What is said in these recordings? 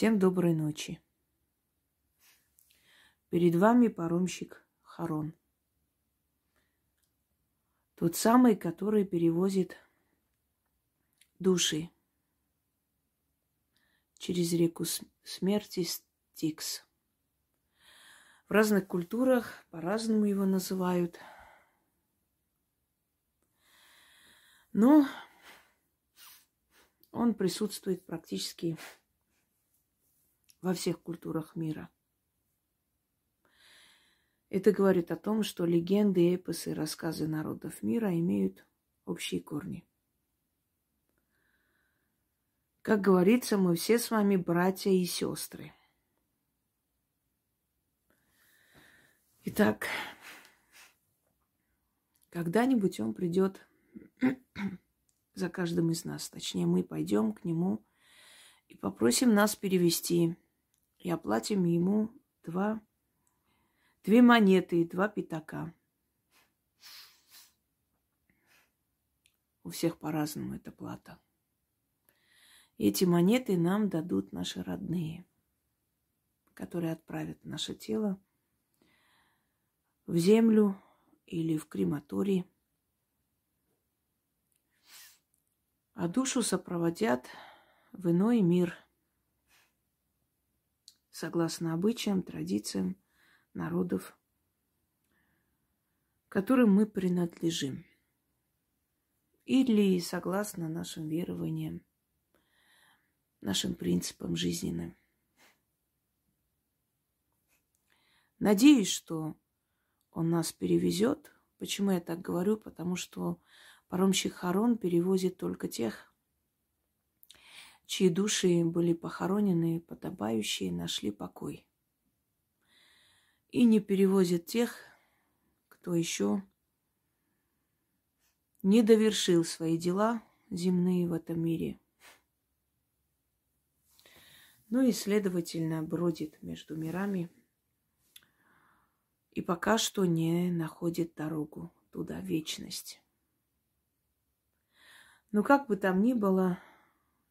Всем доброй ночи. Перед вами паромщик Харон. Тот самый, который перевозит души через реку смерти Стикс. В разных культурах по-разному его называют. Но он присутствует практически во всех культурах мира. Это говорит о том, что легенды, эпосы, рассказы народов мира имеют общие корни. Как говорится, мы все с вами братья и сестры. Итак, когда-нибудь он придет за каждым из нас. Точнее, мы пойдем к нему и попросим нас перевести и оплатим ему два, две монеты и два пятака. У всех по-разному эта плата. Эти монеты нам дадут наши родные, которые отправят наше тело в землю или в крематорий. А душу сопроводят в иной мир – согласно обычаям, традициям народов, которым мы принадлежим. Или согласно нашим верованиям, нашим принципам жизненным. Надеюсь, что он нас перевезет. Почему я так говорю? Потому что паромщик Харон перевозит только тех, чьи души были похоронены, подобающие, нашли покой. И не перевозит тех, кто еще не довершил свои дела земные в этом мире. Ну и, следовательно, бродит между мирами и пока что не находит дорогу туда, вечность. Но как бы там ни было,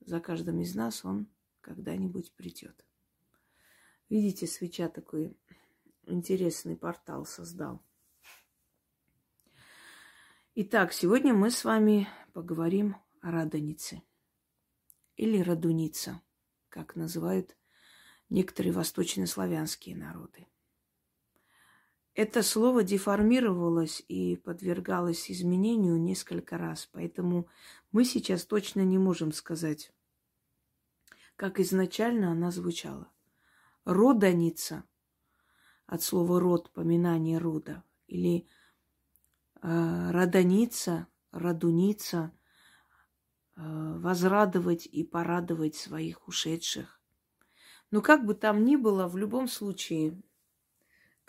за каждым из нас он когда-нибудь придет. Видите, свеча такой интересный портал создал. Итак, сегодня мы с вами поговорим о Радонице или Радуница, как называют некоторые восточнославянские народы. Это слово деформировалось и подвергалось изменению несколько раз, поэтому мы сейчас точно не можем сказать, как изначально она звучала. Роданица от слова род, поминание рода, или э, родоница, родуница, э, возрадовать и порадовать своих ушедших. Но как бы там ни было, в любом случае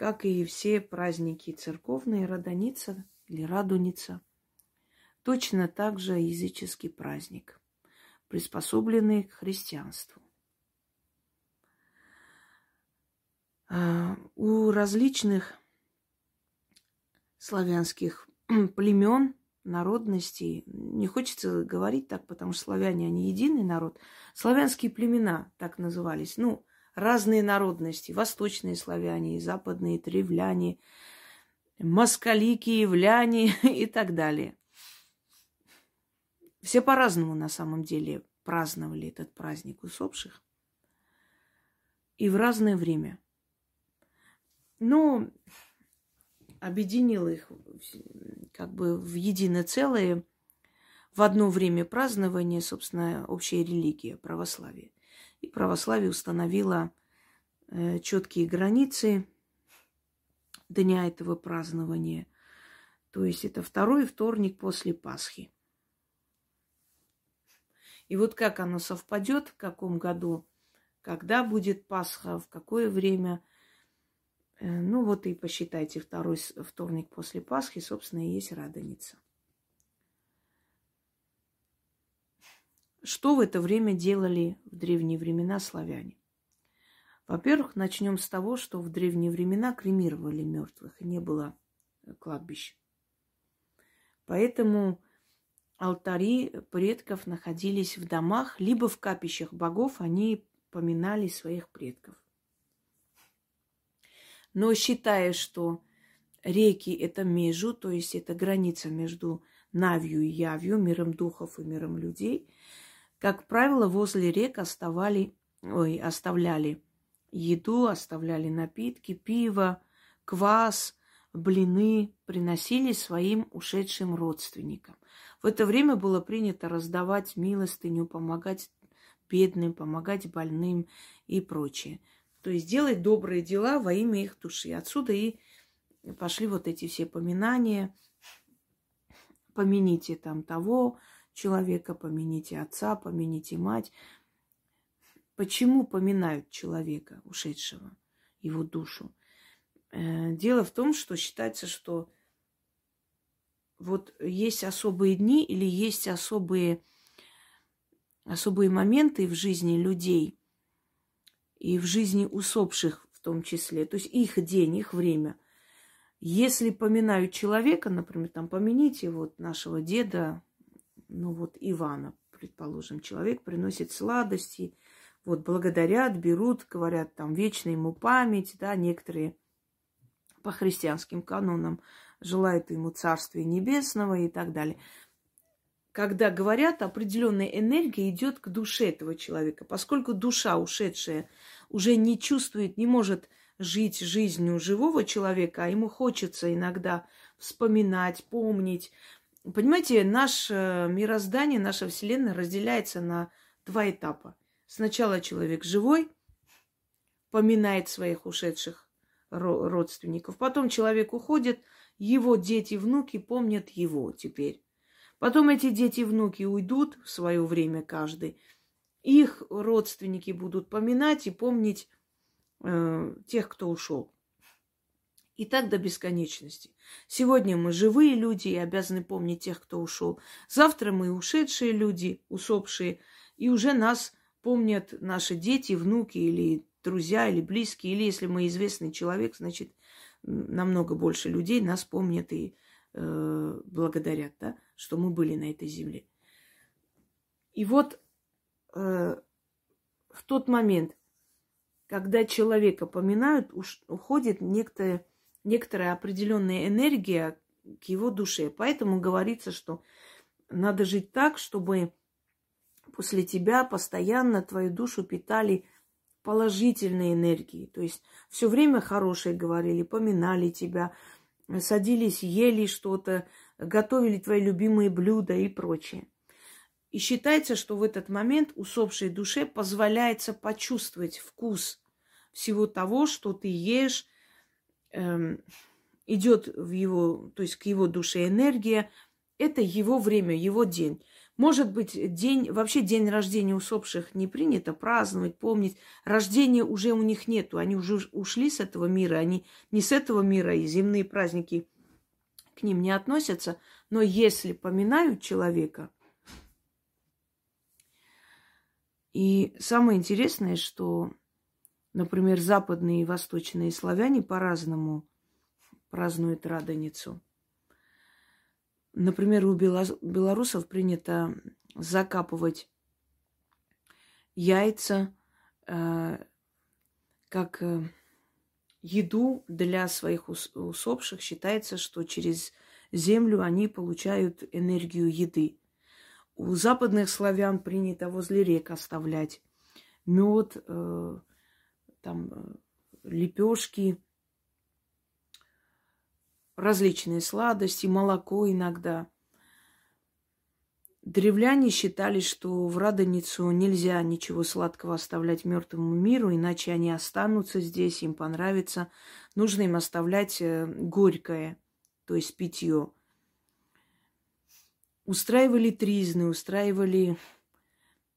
как и все праздники церковные, Радоница или Радуница, точно так же языческий праздник, приспособленный к христианству. А, у различных славянских племен, народностей, не хочется говорить так, потому что славяне, они единый народ, славянские племена так назывались, ну, разные народности, восточные славяне, западные тревляне, москали, киевляне и так далее. Все по-разному на самом деле праздновали этот праздник усопших. И в разное время. Но объединил их как бы в единое целое в одно время празднования, собственно, общая религия, православие. И православие установило э, четкие границы дня этого празднования. То есть это второй вторник после Пасхи. И вот как оно совпадет, в каком году, когда будет Пасха, в какое время. Э, ну вот и посчитайте, второй вторник после Пасхи, собственно, и есть Радоница. Что в это время делали в древние времена славяне? Во-первых, начнем с того, что в древние времена кремировали мертвых, и не было э, кладбищ. Поэтому алтари предков находились в домах, либо в капищах богов они поминали своих предков. Но считая, что реки – это межу, то есть это граница между Навью и Явью, миром духов и миром людей, как правило, возле рек оставали, ой, оставляли еду, оставляли напитки, пиво, квас, блины, приносили своим ушедшим родственникам. В это время было принято раздавать милостыню, помогать бедным, помогать больным и прочее. То есть делать добрые дела во имя их души. Отсюда и пошли вот эти все поминания. Помяните там того человека, помяните отца, помяните мать. Почему поминают человека, ушедшего, его душу? Э, дело в том, что считается, что вот есть особые дни или есть особые, особые моменты в жизни людей и в жизни усопших в том числе. То есть их день, их время. Если поминают человека, например, там помяните вот нашего деда, ну вот Ивана, предположим, человек приносит сладости, вот благодарят, берут, говорят там вечная ему память, да, некоторые по христианским канонам желают ему царствия небесного и так далее. Когда говорят, определенная энергия идет к душе этого человека, поскольку душа ушедшая уже не чувствует, не может жить жизнью живого человека, а ему хочется иногда вспоминать, помнить, Понимаете, наше мироздание, наша Вселенная разделяется на два этапа. Сначала человек живой, поминает своих ушедших родственников. Потом человек уходит, его дети, внуки помнят его теперь. Потом эти дети, внуки уйдут в свое время каждый. Их родственники будут поминать и помнить э, тех, кто ушел. И так до бесконечности. Сегодня мы живые люди и обязаны помнить тех, кто ушел. Завтра мы ушедшие люди, усопшие, и уже нас помнят наши дети, внуки или друзья, или близкие, или если мы известный человек, значит, намного больше людей нас помнят и э, благодарят, да, что мы были на этой земле. И вот э, в тот момент, когда человека поминают, уж, уходит некоторая некоторая определенная энергия к его душе. Поэтому говорится, что надо жить так, чтобы после тебя постоянно твою душу питали положительные энергии. То есть все время хорошее говорили, поминали тебя, садились, ели что-то, готовили твои любимые блюда и прочее. И считается, что в этот момент усопшей душе позволяется почувствовать вкус всего того, что ты ешь, идет в его, то есть к его душе энергия, это его время, его день. Может быть, день, вообще день рождения усопших не принято праздновать, помнить. Рождения уже у них нету, они уже ушли с этого мира, они не с этого мира, и земные праздники к ним не относятся. Но если поминают человека, и самое интересное, что Например, западные и восточные славяне по-разному празднуют Радоницу. Например, у белорусов принято закапывать яйца э, как э, еду для своих усопших. Считается, что через землю они получают энергию еды. У западных славян принято возле рек оставлять мед, э, там э, лепешки, различные сладости, молоко иногда. Древляне считали, что в Радоницу нельзя ничего сладкого оставлять мертвому миру, иначе они останутся здесь, им понравится. Нужно им оставлять э, горькое, то есть питье. Устраивали тризны, устраивали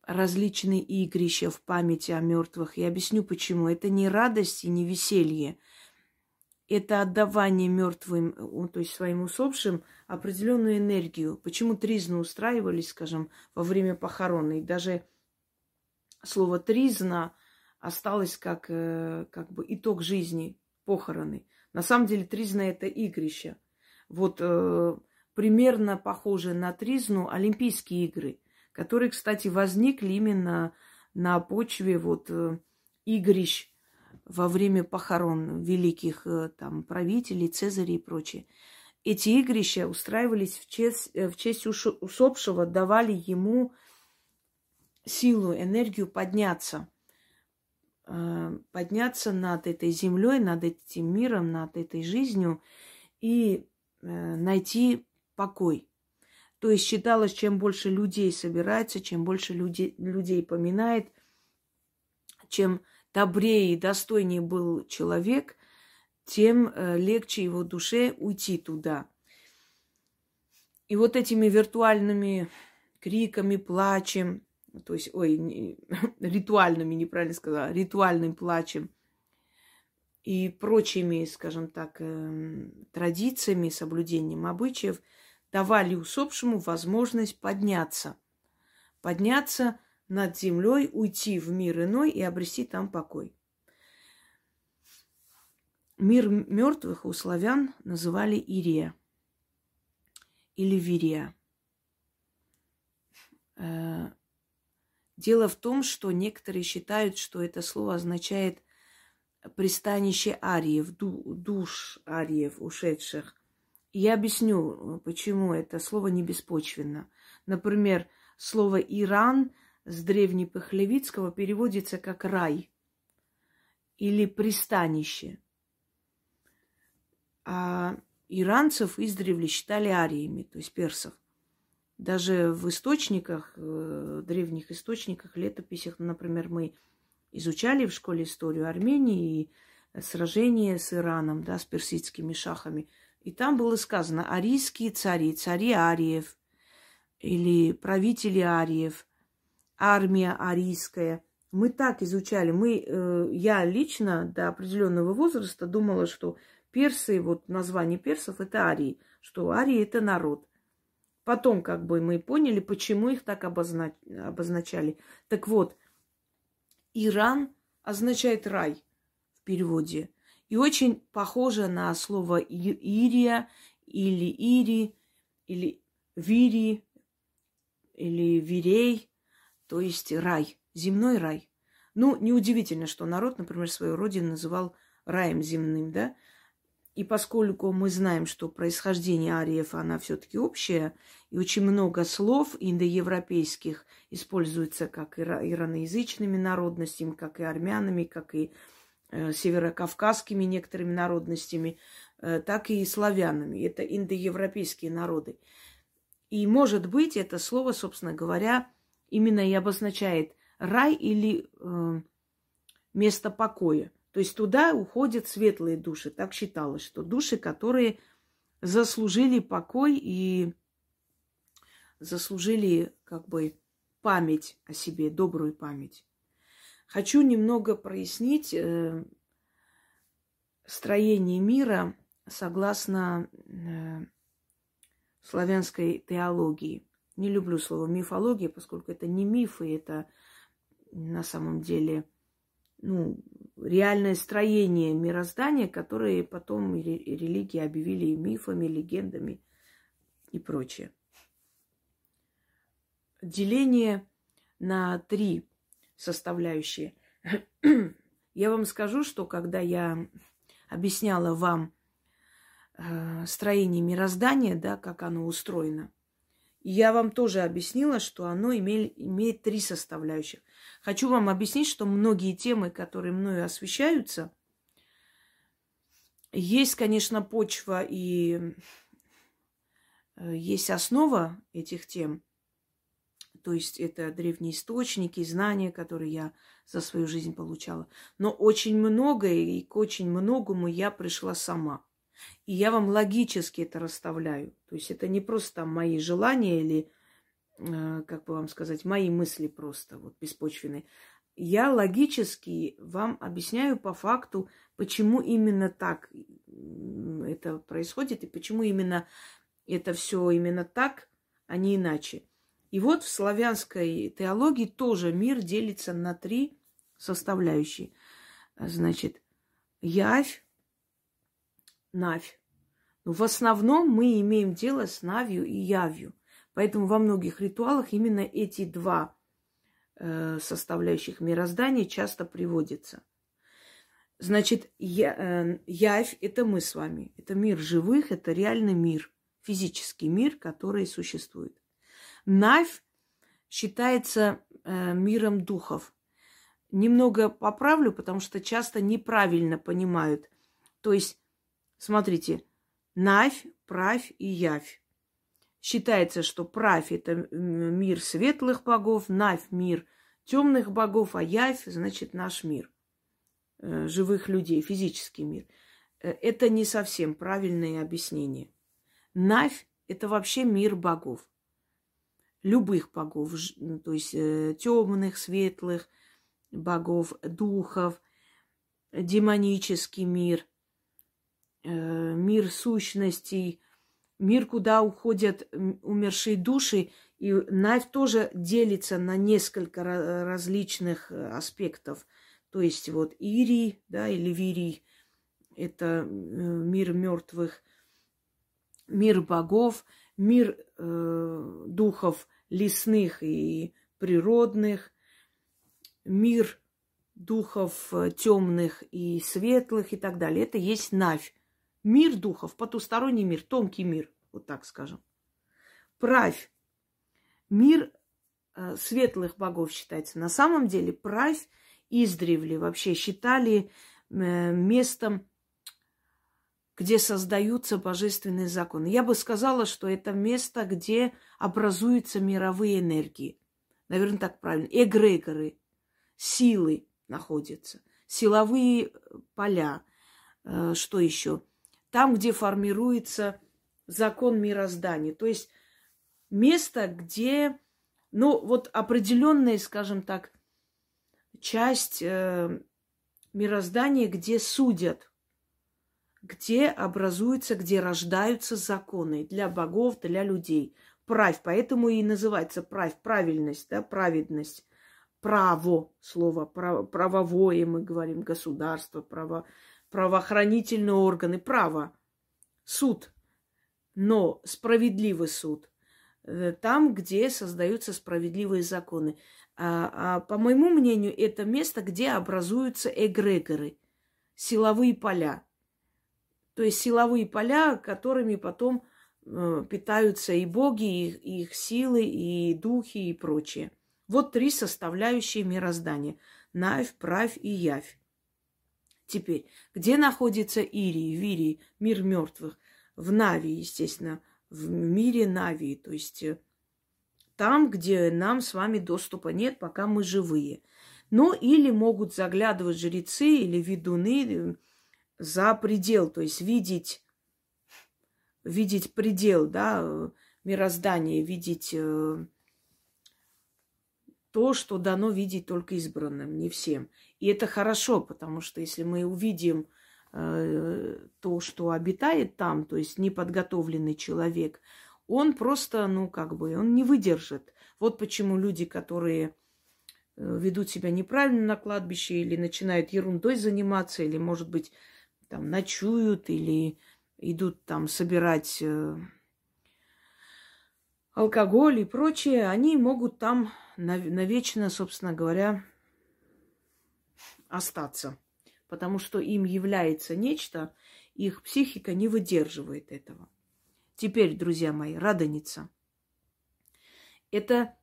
различные игрища в памяти о мертвых. Я объясню почему. Это не радость и не веселье. Это отдавание мертвым, то есть своим усопшим, определенную энергию. Почему тризны устраивались, скажем, во время похорон. И даже слово тризна осталось как, э, как бы итог жизни, похороны. На самом деле тризна это игрище. Вот э, примерно похоже на тризну Олимпийские игры – которые, кстати, возникли именно на почве вот э, игрищ во время похорон великих э, там правителей, цезарей и прочее. Эти игрища устраивались в честь, э, в честь усопшего, давали ему силу, энергию подняться. Подняться над этой землей, над этим миром, над этой жизнью и найти покой. То есть считалось, чем больше людей собирается, чем больше людей, людей поминает, чем добрее и достойнее был человек, тем э, легче его душе уйти туда. И вот этими виртуальными криками, плачем, то есть, ой, не, ритуальными, неправильно сказала, ритуальным плачем и прочими, скажем так, э, традициями, соблюдением обычаев – давали усопшему возможность подняться. Подняться над землей, уйти в мир иной и обрести там покой. Мир мертвых у славян называли Ирия или Вирия. Э, дело в том, что некоторые считают, что это слово означает пристанище ариев, душ ариев, ушедших. Я объясню, почему это слово не беспочвенно. Например, слово «Иран» с древнепахлевицкого переводится как «рай» или «пристанище». А иранцев издревле считали ариями, то есть персов. Даже в источниках, э, древних источниках, летописях, например, мы изучали в школе историю Армении и сражение с Ираном, да, с персидскими шахами – и там было сказано арийские цари, цари Ариев или правители Ариев, армия арийская. Мы так изучали. Мы, э, я лично до определенного возраста думала, что персы, вот название персов это арии, что арии это народ. Потом как бы мы поняли, почему их так обознач... обозначали. Так вот, Иран означает рай в переводе. И очень похоже на слово Ирия или Ири, или Вири, или Вирей, то есть рай, земной рай. Ну, неудивительно, что народ, например, свою родину называл раем земным, да? И поскольку мы знаем, что происхождение ариев, она все-таки общая, и очень много слов индоевропейских используется как ираноязычными народностями, как и армянами, как и северокавказскими некоторыми народностями, э, так и славянами. Это индоевропейские народы. И, может быть, это слово, собственно говоря, именно и обозначает рай или э, место покоя. То есть туда уходят светлые души. Так считалось, что души, которые заслужили покой и заслужили как бы память о себе, добрую память. Хочу немного прояснить э, строение мира согласно э, славянской теологии. Не люблю слово мифология, поскольку это не мифы, это на самом деле ну, реальное строение мироздания, которое потом религии объявили мифами, легендами и прочее. Деление на три составляющие. Я вам скажу, что когда я объясняла вам э, строение мироздания, да, как оно устроено, я вам тоже объяснила, что оно имеет, имеет три составляющих. Хочу вам объяснить, что многие темы, которые мною освещаются, есть, конечно, почва и э, есть основа этих тем – то есть это древние источники, знания, которые я за свою жизнь получала. Но очень многое и к очень многому я пришла сама. И я вам логически это расставляю. То есть это не просто там мои желания или, э, как бы вам сказать, мои мысли просто вот беспочвенные. Я логически вам объясняю по факту, почему именно так это происходит и почему именно это все именно так, а не иначе. И вот в славянской теологии тоже мир делится на три составляющие. Значит, явь, навь. Но в основном мы имеем дело с навью и явью. Поэтому во многих ритуалах именно эти два э, составляющих мироздания часто приводится. Значит, э, явь – это мы с вами. Это мир живых, это реальный мир, физический мир, который существует. Навь считается э, миром духов. Немного поправлю, потому что часто неправильно понимают. То есть, смотрите, Навь, правь и явь. Считается, что правь – это мир светлых богов, Навь – мир темных богов, а явь – значит наш мир, э, живых людей, физический мир. Э, это не совсем правильное объяснение. Навь – это вообще мир богов любых богов, ну, то есть э, темных, светлых богов, духов, демонический мир, э, мир сущностей, мир, куда уходят умершие души. И Навь тоже делится на несколько различных э, аспектов. То есть вот Ирий, да, или Вирий, это мир мертвых, мир богов, мир э, духов лесных и природных, мир духов э, темных и светлых и так далее. Это есть Навь. Мир духов, потусторонний мир, тонкий мир, вот так скажем. Правь. Мир э, светлых богов считается. На самом деле правь издревле вообще считали э, местом где создаются божественные законы. Я бы сказала, что это место, где образуются мировые энергии. Наверное, так правильно. Эгрегоры, силы находятся, силовые поля. Э, что еще? Там, где формируется закон мироздания. То есть место, где, ну, вот определенная, скажем так, часть э, мироздания, где судят – где образуются, где рождаются законы для богов, для людей. Правь, поэтому и называется правь, правильность, да, праведность. Право, слово право, правовое, мы говорим, государство, право, правоохранительные органы, право, суд, но справедливый суд. Э, там, где создаются справедливые законы. А, а по моему мнению, это место, где образуются эгрегоры, силовые поля. То есть силовые поля, которыми потом э, питаются и боги, и, их силы, и духи, и прочее. Вот три составляющие мироздания. Навь, правь и явь. Теперь, где находится Ирий, Вирий, мир мертвых? В Нави, естественно, в мире Нави, то есть э, там, где нам с вами доступа нет, пока мы живые. Ну, или могут заглядывать жрецы или ведуны, э, за предел, то есть видеть, видеть предел, да, мироздания, видеть э, то, что дано видеть только избранным, не всем. И это хорошо, потому что если мы увидим э, то, что обитает там, то есть неподготовленный человек, он просто, ну, как бы, он не выдержит. Вот почему люди, которые э, ведут себя неправильно на кладбище или начинают ерундой заниматься, или, может быть, там ночуют или идут там собирать э, алкоголь и прочее, они могут там навечно, собственно говоря, остаться. Потому что им является нечто, их психика не выдерживает этого. Теперь, друзья мои, радоница. Это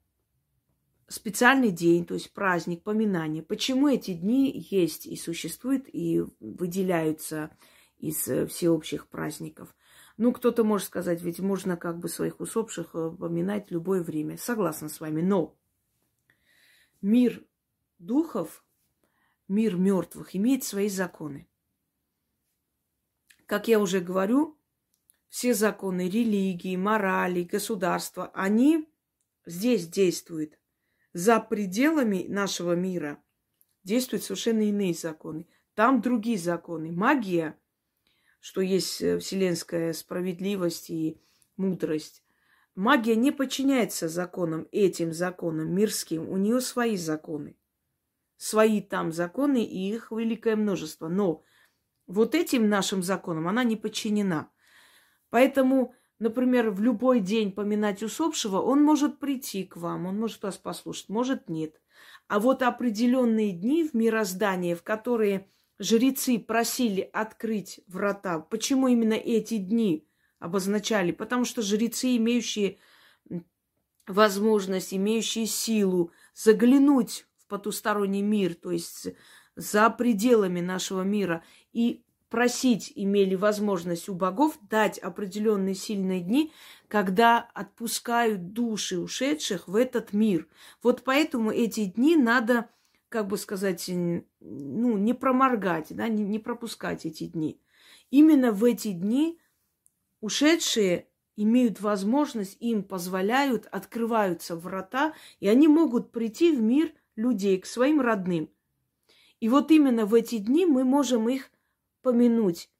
специальный день, то есть праздник, поминание. Почему эти дни есть и существуют, и выделяются из э, всеобщих праздников? Ну, кто-то может сказать, ведь можно как бы своих усопших э, поминать в любое время. Согласна с вами, но мир духов, мир мертвых имеет свои законы. Как я уже говорю, все законы религии, морали, государства, они здесь действуют за пределами нашего мира действуют совершенно иные законы. Там другие законы. Магия, что есть э, вселенская справедливость и мудрость. Магия не подчиняется законам, этим законам мирским. У нее свои законы. Свои там законы, и их великое множество. Но вот этим нашим законам она не подчинена. Поэтому например, в любой день поминать усопшего, он может прийти к вам, он может вас послушать, может нет. А вот определенные дни в мироздании, в которые жрецы просили открыть врата, почему именно эти дни обозначали? Потому что жрецы, имеющие возможность, имеющие силу заглянуть в потусторонний мир, то есть за пределами нашего мира, и просить имели возможность у богов дать определенные сильные дни, когда отпускают души ушедших в этот мир. Вот поэтому эти дни надо, как бы сказать, ну, не проморгать, да, не, не пропускать эти дни. Именно в эти дни ушедшие имеют возможность, им позволяют, открываются врата, и они могут прийти в мир людей, к своим родным. И вот именно в эти дни мы можем их помянуть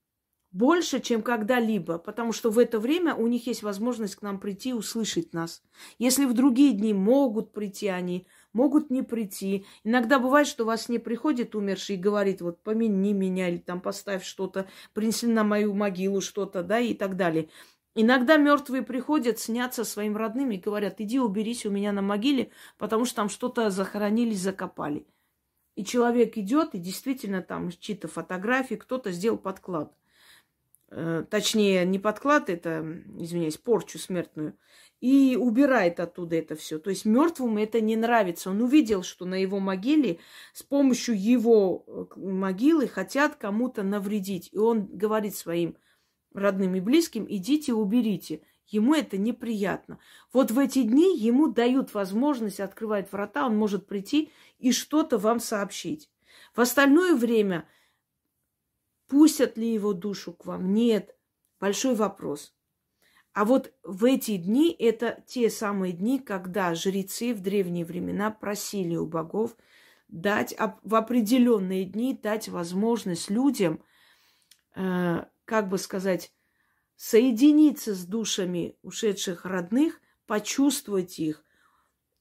больше, чем когда-либо, потому что в это время у них есть возможность к нам прийти, услышать нас. Если в другие дни могут прийти они, могут не прийти. Иногда бывает, что вас не приходит умерший и говорит, вот помяни меня, или там поставь что-то, принесли на мою могилу что-то, да, и так далее. Иногда мертвые приходят, снятся своим родным и говорят, иди уберись у меня на могиле, потому что там что-то захоронили, закопали. И человек идет, и действительно там чьи-то фотографии, кто-то сделал подклад. Э, точнее, не подклад, это, извиняюсь, порчу смертную. И убирает оттуда это все. То есть мертвому это не нравится. Он увидел, что на его могиле с помощью его э, могилы хотят кому-то навредить. И он говорит своим родным и близким, идите уберите. Ему это неприятно. Вот в эти дни ему дают возможность открывать врата, он может прийти и что-то вам сообщить. В остальное время пустят ли его душу к вам? Нет. Большой вопрос. А вот в эти дни, это те самые дни, когда жрецы в древние времена просили у богов дать в определенные дни дать возможность людям, э, как бы сказать, соединиться с душами ушедших родных, почувствовать их,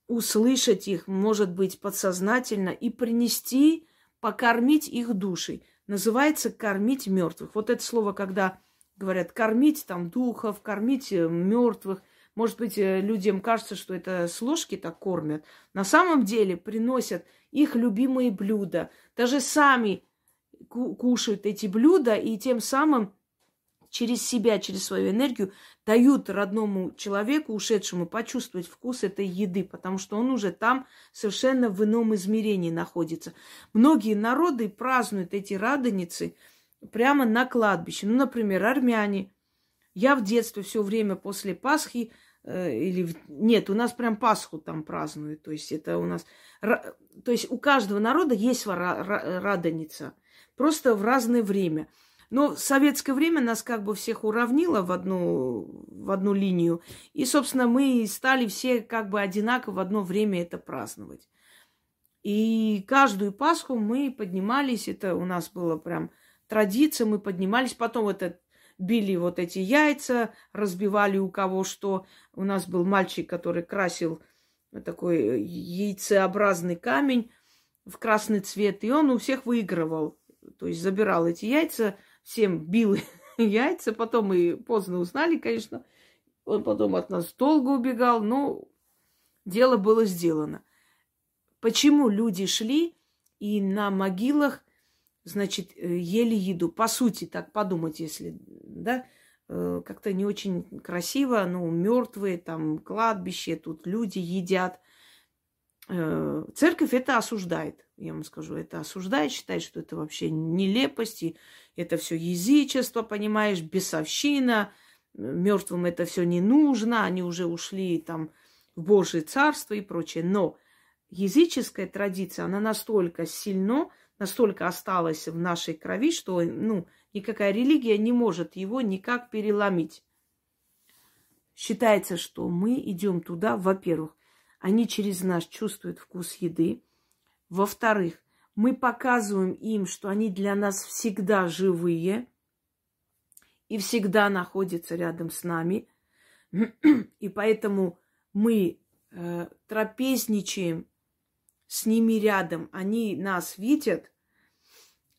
услышать их, может быть, подсознательно, и принести, покормить их душей. Называется кормить мертвых. Вот это слово, когда говорят кормить там духов, кормить э, мертвых. Может быть, э, людям кажется, что это с ложки так кормят. На самом деле приносят их любимые блюда. Даже сами кушают эти блюда и тем самым через себя, через свою энергию дают родному человеку, ушедшему, почувствовать вкус этой еды, потому что он уже там совершенно в ином измерении находится. Многие народы празднуют эти радоницы прямо на кладбище. Ну, например, армяне. Я в детстве все время после Пасхи э, или нет, у нас прям Пасху там празднуют, то есть это у нас, то есть у каждого народа есть радоница, просто в разное время. Но в советское время нас как бы всех уравнило в одну, в одну линию. И, собственно, мы стали все как бы одинаково в одно время это праздновать. И каждую Пасху мы поднимались, это у нас было прям традиция, мы поднимались, потом это били вот эти яйца, разбивали у кого что. У нас был мальчик, который красил такой яйцеобразный камень в красный цвет, и он у всех выигрывал. То есть забирал эти яйца, всем бил яйца. Потом мы поздно узнали, конечно. Он потом от нас долго убегал, но дело было сделано. Почему люди шли и на могилах, значит, э, ели еду? По сути, так подумать, если, да, э, как-то не очень красиво, ну, мертвые, там, кладбище, тут люди едят. Э, церковь это осуждает, я вам скажу, это осуждает, считает, что это вообще нелепость, и это все язычество, понимаешь, бесовщина, мертвым это все не нужно, они уже ушли там в Божье царство и прочее. Но языческая традиция, она настолько сильно, настолько осталась в нашей крови, что ну, никакая религия не может его никак переломить. Считается, что мы идем туда, во-первых, они через нас чувствуют вкус еды. Во-вторых, мы показываем им, что они для нас всегда живые и всегда находятся рядом с нами. И поэтому мы э, трапезничаем с ними рядом. Они нас видят,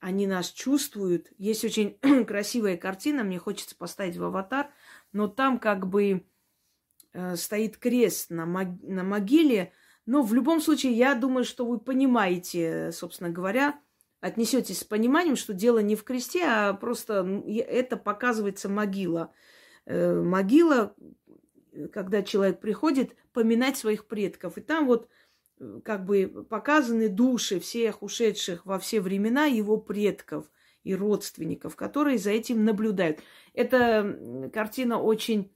они нас чувствуют. Есть очень красивая картина, мне хочется поставить в аватар. но там как бы э, стоит крест на, мог- на могиле. Но в любом случае, я думаю, что вы понимаете, собственно говоря, отнесетесь с пониманием, что дело не в кресте, а просто это показывается могила. Э, могила, когда человек приходит поминать своих предков. И там вот э, как бы показаны души всех ушедших во все времена его предков и родственников, которые за этим наблюдают. Эта картина очень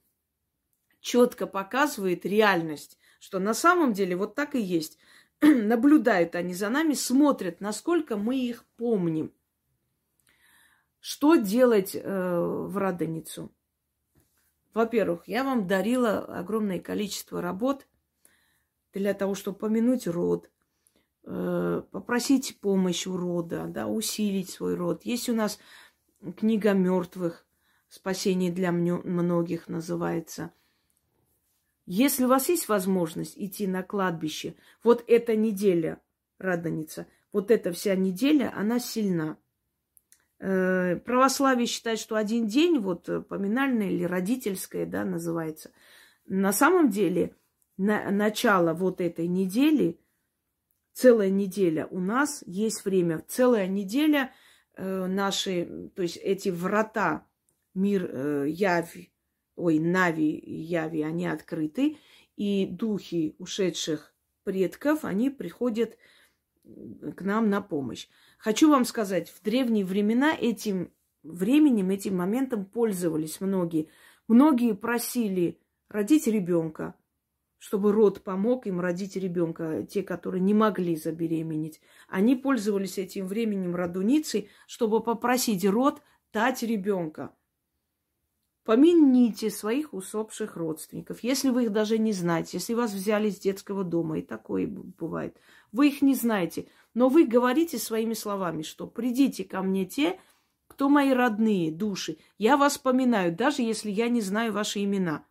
четко показывает реальность, что на самом деле вот так и есть. Наблюдают они за нами, смотрят, насколько мы их помним. Что делать э, в Радоницу? Во-первых, я вам дарила огромное количество работ для того, чтобы помянуть род, э, попросить помощь у рода, да, усилить свой род. Есть у нас книга мертвых, спасение для многих называется. Если у вас есть возможность идти на кладбище, вот эта неделя, Радоница, вот эта вся неделя, она сильна. Э, православие считает, что один день, вот э, поминальное или родительское, да, называется. На самом деле, на, начало вот этой недели, целая неделя у нас есть время. Целая неделя э, наши, то есть эти врата, мир э, Яви, ой, Нави и Яви, они открыты, и духи ушедших предков, они приходят к нам на помощь. Хочу вам сказать, в древние времена этим временем, этим моментом пользовались многие. Многие просили родить ребенка, чтобы род помог им родить ребенка, те, которые не могли забеременеть. Они пользовались этим временем родуницей, чтобы попросить род дать ребенка. Помяните своих усопших родственников, если вы их даже не знаете, если вас взяли из детского дома, и такое бывает. Вы их не знаете, но вы говорите своими словами, что придите ко мне те, кто мои родные души. Я вас поминаю, даже если я не знаю ваши имена.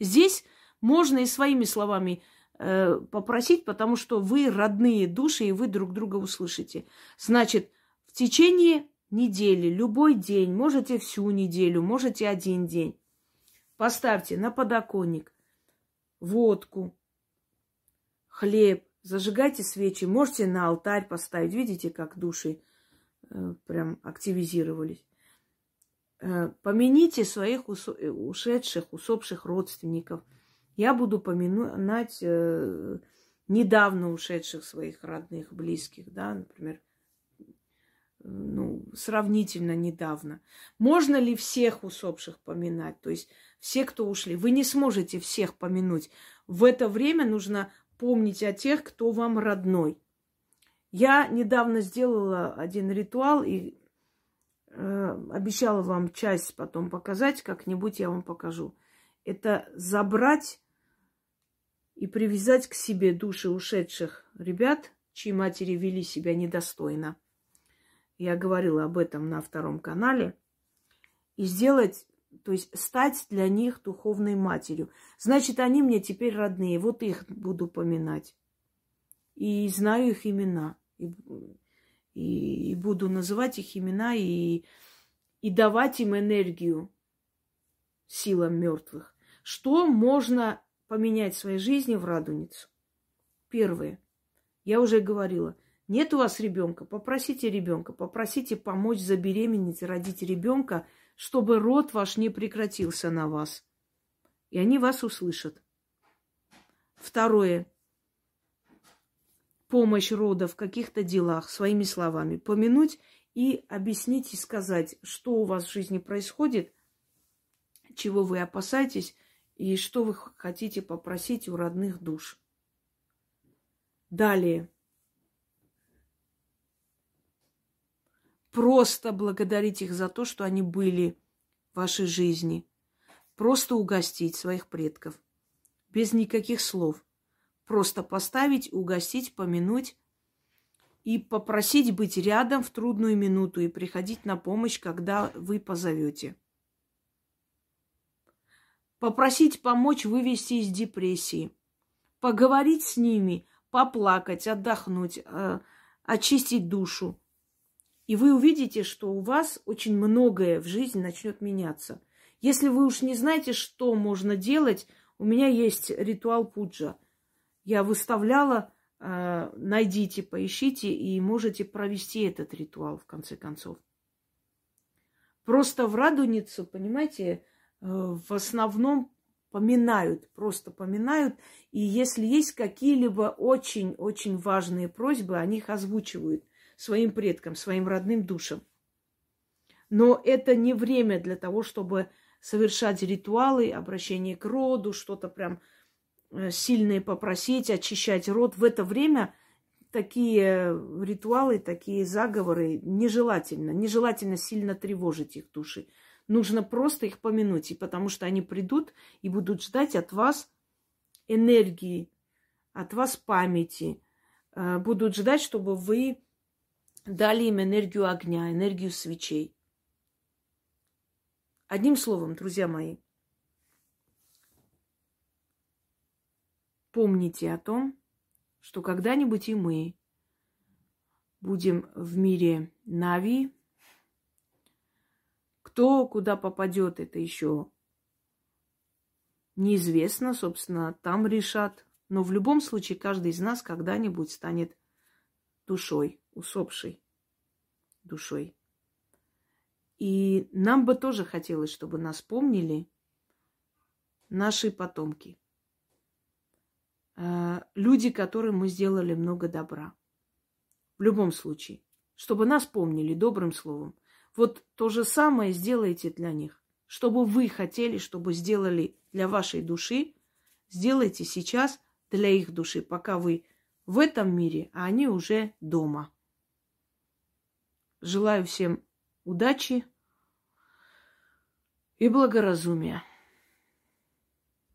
Здесь можно и своими словами э, попросить, потому что вы родные души, и вы друг друга услышите. Значит, в течение недели, любой день, можете всю неделю, можете один день. Поставьте на подоконник водку, хлеб, зажигайте свечи, можете на алтарь поставить. Видите, как души э, прям активизировались. Э, помяните своих усо- э, ушедших, усопших родственников. Я буду поминать э, недавно ушедших своих родных, близких, да, например, ну, сравнительно недавно. Можно ли всех усопших поминать? То есть все, кто ушли. Вы не сможете всех помянуть. В это время нужно помнить о тех, кто вам родной. Я недавно сделала один ритуал и э, обещала вам часть потом показать, как-нибудь я вам покажу. Это забрать и привязать к себе души ушедших ребят, чьи матери вели себя недостойно. Я говорила об этом на втором канале. И сделать, то есть стать для них духовной матерью. Значит, они мне теперь родные. Вот их буду поминать. И знаю их имена. И, и, и буду называть их имена и, и давать им энергию силам мертвых. Что можно поменять в своей жизни в радуницу? Первое. Я уже говорила – нет у вас ребенка, попросите ребенка, попросите помочь забеременеть, родить ребенка, чтобы род ваш не прекратился на вас. И они вас услышат. Второе. Помощь рода в каких-то делах своими словами. Помянуть и объяснить и сказать, что у вас в жизни происходит, чего вы опасаетесь и что вы хотите попросить у родных душ. Далее. Просто благодарить их за то, что они были в вашей жизни. Просто угостить своих предков. Без никаких слов. Просто поставить, угостить, помянуть и попросить быть рядом в трудную минуту и приходить на помощь, когда вы позовете. Попросить помочь вывести из депрессии. Поговорить с ними, поплакать, отдохнуть, э, очистить душу – и вы увидите, что у вас очень многое в жизни начнет меняться. Если вы уж не знаете, что можно делать, у меня есть ритуал пуджа. Я выставляла, э, найдите, поищите и можете провести этот ритуал в конце концов. Просто в Радуницу, понимаете, э, в основном поминают, просто поминают. И если есть какие-либо очень-очень важные просьбы, они их озвучивают своим предкам, своим родным душам. Но это не время для того, чтобы совершать ритуалы, обращение к роду, что-то прям э, сильное попросить, очищать род. В это время такие ритуалы, такие заговоры нежелательно. Нежелательно сильно тревожить их души. Нужно просто их помянуть, и потому что они придут и будут ждать от вас энергии, от вас памяти, э, будут ждать, чтобы вы дали им энергию огня, энергию свечей. Одним словом, друзья мои, помните о том, что когда-нибудь и мы будем в мире Нави. Кто куда попадет, это еще неизвестно, собственно, там решат. Но в любом случае каждый из нас когда-нибудь станет душой, усопшей душой. И нам бы тоже хотелось, чтобы нас помнили наши потомки. Э, люди, которым мы сделали много добра. В любом случае. Чтобы нас помнили добрым словом. Вот то же самое сделайте для них. Чтобы вы хотели, чтобы сделали для вашей души, сделайте сейчас для их души, пока вы в этом мире, а они уже дома. Желаю всем удачи и благоразумия.